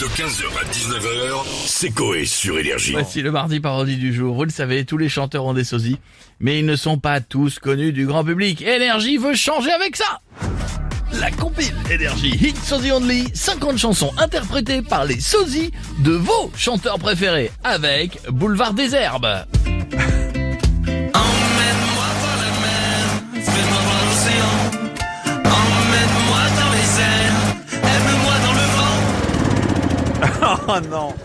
De 15h à 19h, c'est Coé sur Énergie. Voici le mardi parodie du jour. Vous le savez, tous les chanteurs ont des sosies, mais ils ne sont pas tous connus du grand public. Énergie veut changer avec ça La compile Énergie Hit Sosie Only, 50 chansons interprétées par les sosies de vos chanteurs préférés, avec Boulevard des Herbes. Vent.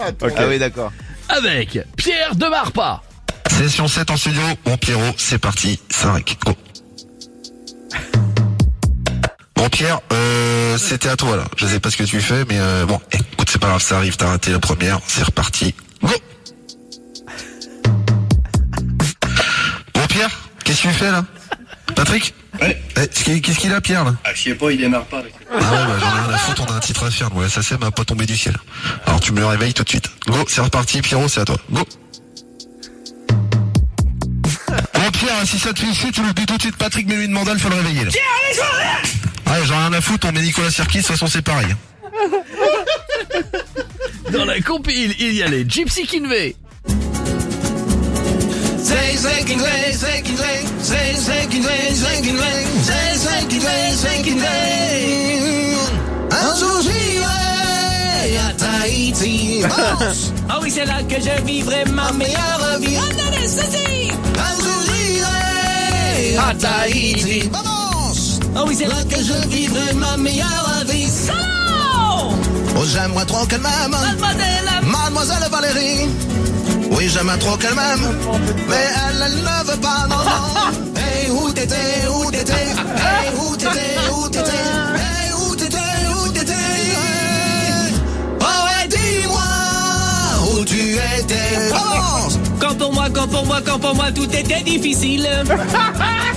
Ah oui, d'accord. Avec Pierre de Marpa. Session 7 en studio. Bon Pierrot, c'est parti. 5, go. Bon Pierre, euh, c'était à toi là. Je sais pas ce que tu fais, mais euh, bon, écoute, c'est pas grave, ça arrive, t'as raté la première, c'est reparti. Go Bon Pierre, qu'est-ce que tu fais là? Patrick? Ouais. Eh, Qu'est-ce qu'il a Pierre là? Ah, je sais pas, il démarre pas. Ah ouais, bah, j'en ai rien à foutre, on a un titre à faire. Ouais, ça c'est m'a pas tombé du ciel. Alors tu me le réveilles tout de suite. Go, c'est reparti, Pierrot, c'est à toi. Go. Bon Pierre, si ça te fait chier, tu le dis tout de suite, Patrick, mais lui demande, il faut le réveiller là. Ouais, j'en ai rien à foutre, on met Nicolas Sirkis, de toute façon c'est pareil. Dans la compile, il y a les Gypsy Kinvey. Ah oui, c'est là que je vivrai ma meilleure vie. Attendez, ceci Un jour j'irai à Tahiti. Ah oui, c'est là que je vivrai ma meilleure vie. Oh Oh, j'aimerais trop qu'elle m'aime. Mademoiselle Mademoiselle Valérie. Oui, j'aime trop qu'elle m'aime. Mais elle, Quand pour moi, quand pour moi, quand pour moi, tout était difficile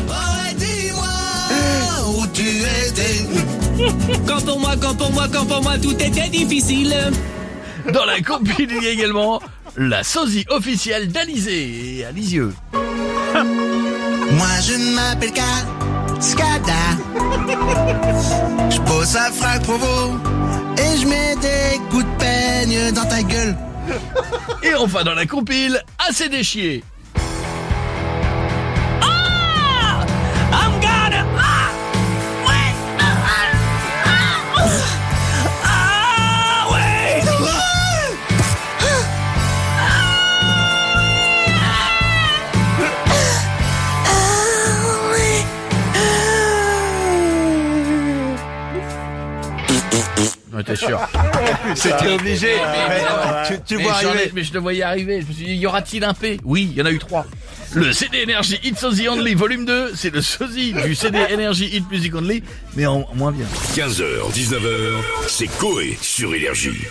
Oh, dis-moi où tu étais. Quand pour moi, quand pour moi, quand pour moi, tout était difficile Dans la compile, il y a également la sosie officielle d'Alizé et à Lisieux. Moi je ne m'appelle qu'à Skada. Je bosse à Frac Provo et je mets des coups de peigne dans ta gueule. Et enfin dans la compile, assez déchié. Ouais, t'es sûr. C'était obligé. tu, tu mais, vois arriver. mais je le voyais arriver. Je me suis dit, y aura-t-il un P? Oui, il y en a eu trois. Le CD Energy Hit Sosie Only Volume 2, c'est le sosie du CD Energy Hit Music Only, mais en moins bien. 15h, 19h, c'est Coé sur Énergie.